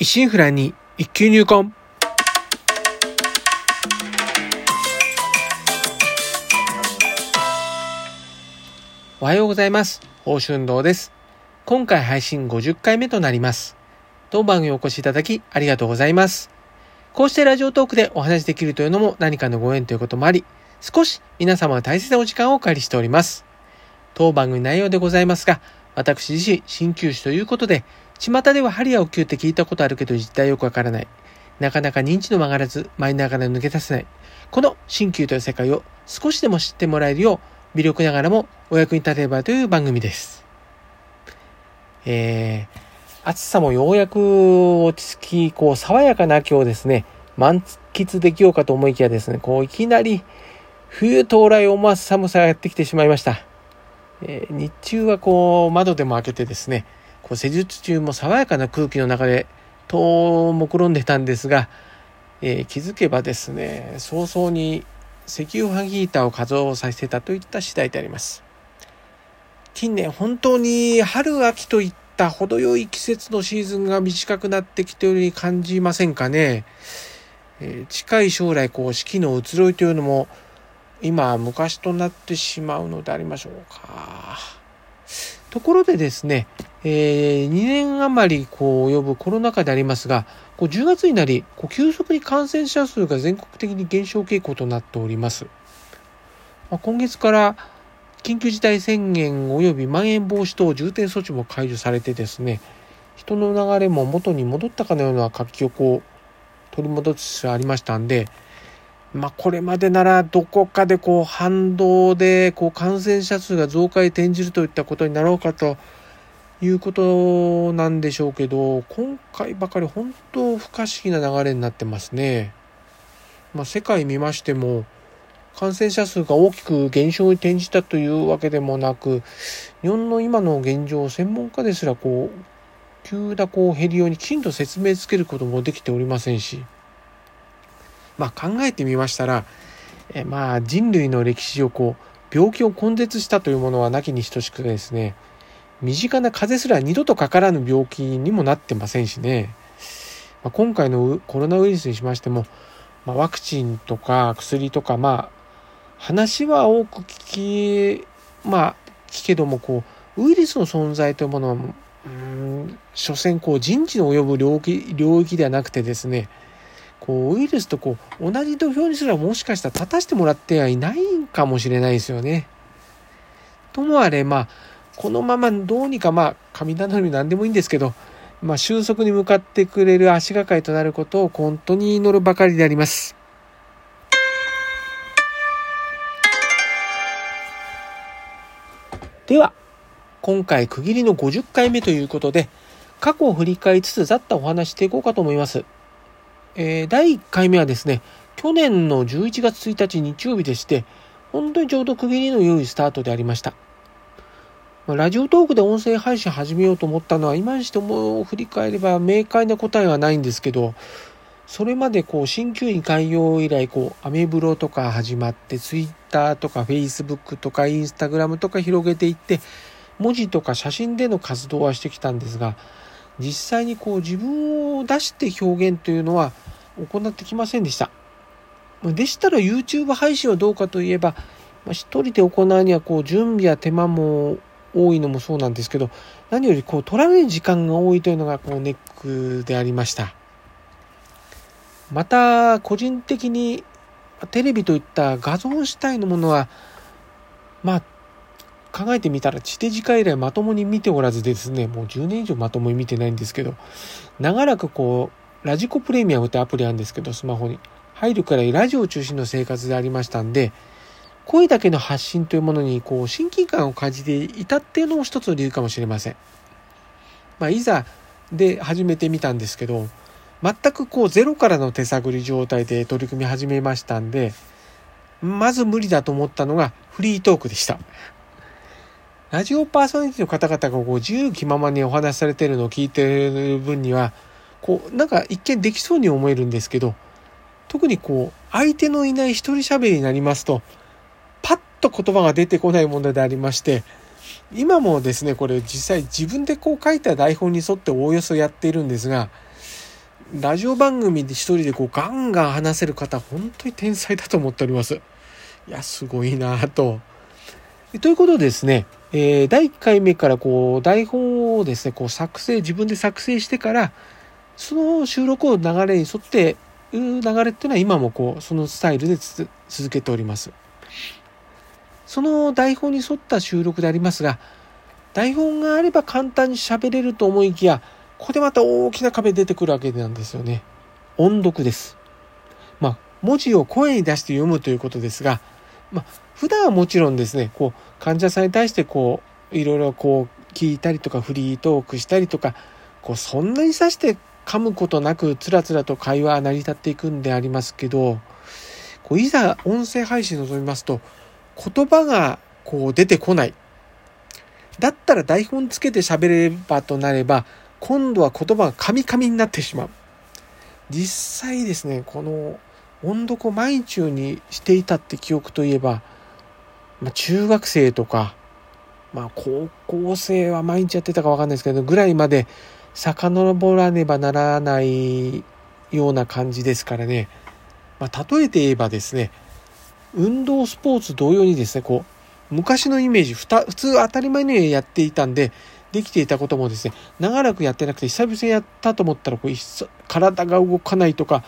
一心不乱に一級入魂。おはようございます。宝春堂です。今回配信50回目となります。当番組お越しいただきありがとうございます。こうしてラジオトークでお話しできるというのも何かのご縁ということもあり、少し皆様の大切なお時間をお借りしております。当番組内容でございますが、私自身、鍼灸師ということで、巷では針やお灸って聞いたことあるけど実態よくわからない。なかなか認知の曲がらず、マイナーから抜け出せない。この鍼灸という世界を少しでも知ってもらえるよう、微力ながらもお役に立てればという番組です。えー、暑さもようやく落ち着き、こう、爽やかな秋をですね、満喫できようかと思いきやですね、こう、いきなり、冬到来を思わす寒さがやってきてしまいました。えー、日中はこう、窓でも開けてですね、こう施術中も爽やかな空気の中でと目論んでたんですが、えー、気づけばですね早々に石油ファンヒーターを稼働させてたといった次第であります。近年本当に春秋といった程よい季節のシーズンが短くなってきているように感じませんかね、えー、近い将来こう四季の移ろいというのも今昔となってしまうのでありましょうか。ところでですね、えー、2年余りこう及ぶコロナ禍でありますが、こう10月になり、こう急速に感染者数が全国的に減少傾向となっております。まあ、今月から緊急事態宣言及びまん延防止等重点措置も解除されてですね、人の流れも元に戻ったかのような活気をこう取り戻しつつありましたんで、まあ、これまでならどこかでこう反動でこう感染者数が増加へ転じるといったことになろうかということなんでしょうけど今回ばかり本当不可思議な流れになってますね。まあ、世界見ましても感染者数が大きく減少に転じたというわけでもなく日本の今の現状を専門家ですらこう急なこう減りようにきちんと説明つけることもできておりませんし。まあ、考えてみましたら、えまあ、人類の歴史をこう病気を根絶したというものはなきに等しくですね身近な風邪すら二度とかからぬ病気にもなってませんしね、まあ、今回のコロナウイルスにしましても、まあ、ワクチンとか薬とかまあ話は多く聞きまあ聞けどもこうウイルスの存在というものはうん所詮こう人知の及ぶ領域領域ではなくてですねこうウイルスとこう同じ土俵にすらもしかしたら立たせてもらってはいないかもしれないですよね。ともあれまあこのままどうにかまあ神頼み何でもいいんですけど、まあ、収束に向かってくれる足がかりとなることを本当に祈るばかりであります。では今回区切りの50回目ということで過去を振り返りつつざっとお話していこうかと思います。えー、第1回目はですね、去年の11月1日日曜日でして、本当にちょうど区切りの良いスタートでありました。ラジオトークで音声配信始めようと思ったのは、今にしても振り返れば明快な答えはないんですけど、それまでこう、新旧に開業以来、こう、アメブロとか始まって、ツイッターとかフェイスブックとかインスタグラムとか広げていって、文字とか写真での活動はしてきたんですが、実際にこう自分を出して表現というのは行ってきませんでした。でしたら YouTube 配信はどうかといえば、まあ、一人で行うにはこう準備や手間も多いのもそうなんですけど、何よりこう取られる時間が多いというのがこうネックでありました。また、個人的にテレビといった画像主体のものは、まあ、考えてみたら、地底時間以来まともに見ておらずですね、もう10年以上まともに見てないんですけど、長らくこう、ラジコプレミアムってアプリあるんですけど、スマホに。入るくらいラジオ中心の生活でありましたんで、声だけの発信というものに、こう、親近感を感じていたっていうのも一つの理由かもしれません。まあ、いざで始めてみたんですけど、全くこう、ゼロからの手探り状態で取り組み始めましたんで、まず無理だと思ったのがフリートークでした。ラジオパーソナリティの方々がこう自由気ままにお話しされてるのを聞いてる分には、こう、なんか一見できそうに思えるんですけど、特にこう、相手のいない一人喋りになりますと、と言葉が出てこないものでありまして、今もですね、これ実際自分でこう書いた台本に沿っておおよそやっているんですが、ラジオ番組で一人でこうガンガン話せる方、本当に天才だと思っております。いや、すごいなと。ということでですね、えー、第1回目からこう台本をですね、こう作成、自分で作成してから、その収録を流れに沿って流れっていうのは今もこう、そのスタイルで続けております。その台本に沿った収録でありますが、台本があれば簡単に喋れると思いきや、ここでまた大きな壁出てくるわけなんですよね。音読です。まあ、文字を声に出して読むということですが、まあ、普段はもちろんですね、こう、患者さんに対してこう、いろいろこう、聞いたりとか、フリートークしたりとか、こう、そんなにさして噛むことなく、つらつらと会話は成り立っていくんでありますけど、こういざ音声配信臨みますと、言葉がこう出てこない。だったら台本つけて喋ればとなれば、今度は言葉がカミカミになってしまう。実際ですね、この音読を毎中にしていたって記憶といえば、まあ、中学生とか、まあ、高校生は毎日やってたかわかんないですけど、ぐらいまで遡らねばならないような感じですからね。まあ、例えて言えばですね、運動スポーツ同様にですね、こう、昔のイメージ、ふた普通当たり前のようにやっていたんで、できていたこともですね、長らくやってなくて久々にやったと思ったらこう体が動かないとか、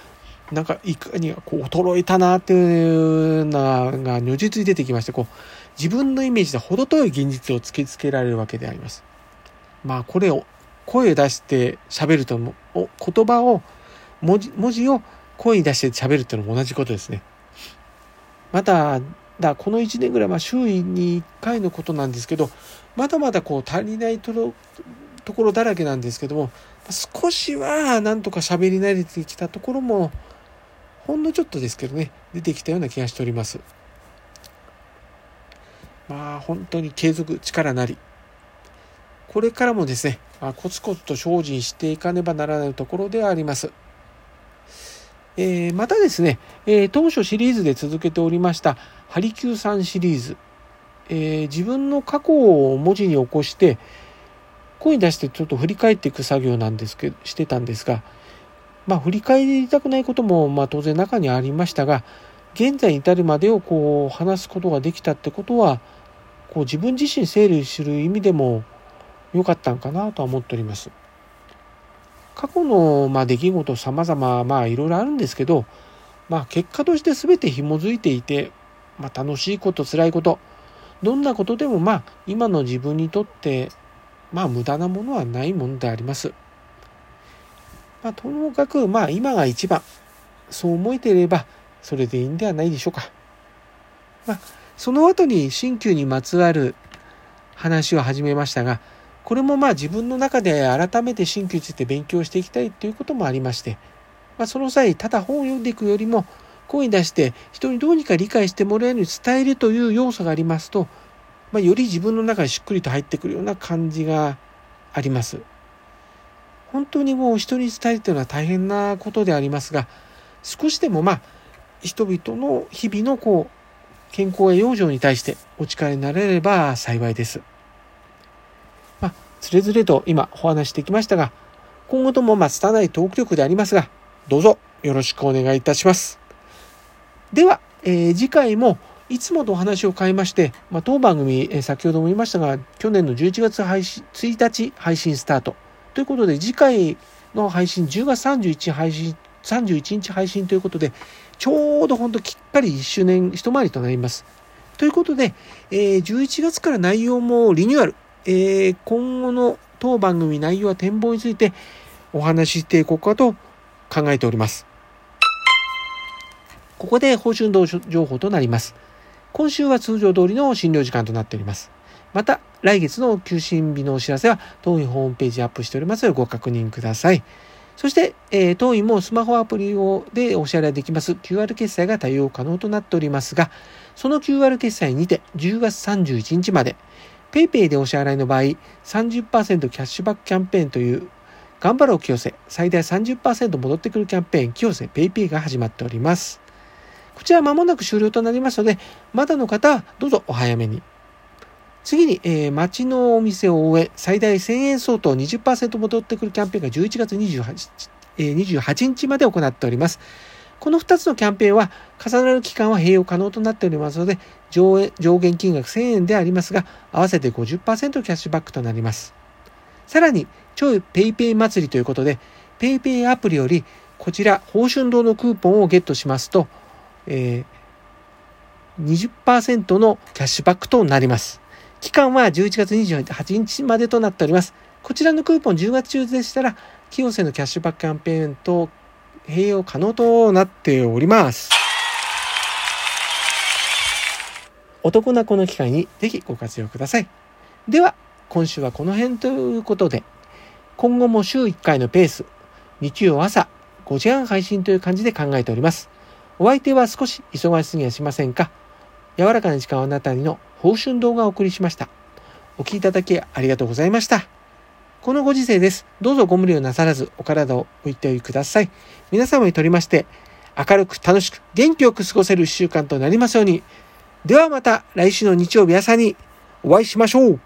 なんかいかにこう衰えたなっていうのが如実に出てきまして、こう自分のイメージで程遠い現実を突きつけられるわけであります。まあこれを声出して喋るとも、言葉を文字、文字を声に出して喋るっていうのも同じことですね。また、だこの1年ぐらい、まあ、周囲に1回のことなんですけど、まだまだこう足りないところだらけなんですけども、少しはなんとか喋り慣れてきたところも、ほんのちょっとですけどね、出てきたような気がしております。まあ本当に継続力なり。これからもですね、まあ、コツコツと精進していかねばならないところではあります。えー、またですね、えー、当初シリーズで続けておりましたハリキューさんシリーズ、えー、自分の過去を文字に起こして声に出してちょっと振り返っていく作業なんですけどしてたんですがまあ振り返りたくないこともまあ当然中にありましたが現在に至るまでをこう話すことができたってことはこう自分自身整理する意味でも良かったんかなとは思っております。過去のまあ出来事様々まあいろいろあるんですけど、まあ結果として全て紐づいていて、まあ楽しいこと辛いこと、どんなことでもまあ今の自分にとってまあ無駄なものはないものであります。まあともかくまあ今が一番、そう思えていればそれでいいんではないでしょうか。まあその後に新旧にまつわる話を始めましたが、これもまあ自分の中で改めて新旧について勉強していきたいということもありまして、まあ、その際、ただ本を読んでいくよりも、声に出して人にどうにか理解してもらえるように伝えるという要素がありますと、まあ、より自分の中にしっくりと入ってくるような感じがあります。本当にもう人に伝えるというのは大変なことでありますが、少しでもまあ、人々の日々のこう、健康や養生に対してお力になれれば幸いです。つれづれと今お話してきましたが、今後ともまあ拙いトーク力でありますが、どうぞよろしくお願いいたします。では、えー、次回もいつもとお話を変えまして、まあ、当番組、えー、先ほども言いましたが、去年の11月配信1日配信スタート。ということで、次回の配信、10月31日配信、31日配信ということで、ちょうどほんときっかり1周年一回りとなります。ということで、えー、11月から内容もリニューアル。えー、今後の当番組内容は展望についてお話ししていこうかと考えております。ここで報酬動情報となります。今週は通常通りの診療時間となっております。また、来月の休診日のお知らせは当院ホームページアップしておりますのでご確認ください。そして、えー、当院もスマホアプリをでお支払いできます QR 決済が対応可能となっておりますが、その QR 決済にて10月31日まで PayPay でお支払いの場合、30%キャッシュバックキャンペーンという、頑張ろう清瀬、最大30%戻ってくるキャンペーン、清瀬 PayPay が始まっております。こちら間もなく終了となりますので、まだの方どうぞお早めに。次に、えー、町のお店を終え、最大1000円相当20%戻ってくるキャンペーンが11月28日、28日まで行っております。この2つのキャンペーンは重なる期間は併用可能となっておりますので上限金額1000円でありますが合わせて50%キャッシュバックとなります。さらに超 PayPay 祭りということで PayPay アプリよりこちら宝春堂のクーポンをゲットしますと、えー、20%のキャッシュバックとなります。期間は11月28日までとなっております。こちらのクーポン10月中でしたら、清瀬のキャッシュバックキャンペーンと併用可能となっております。お得なこの機会にぜひご活用ください。では、今週はこの辺ということで、今後も週1回のペース、日曜朝5時半配信という感じで考えております。お相手は少し忙しすぎやしませんか？柔らかな時間をあなたにの報春動画をお送りしました。お聴きいただきありがとうございました。このご時世です。どうぞご無理をなさらずお体をおいてください。皆様にとりまして、明るく楽しく元気よく過ごせる1週間となりますように。ではまた来週の日曜日朝にお会いしましょう。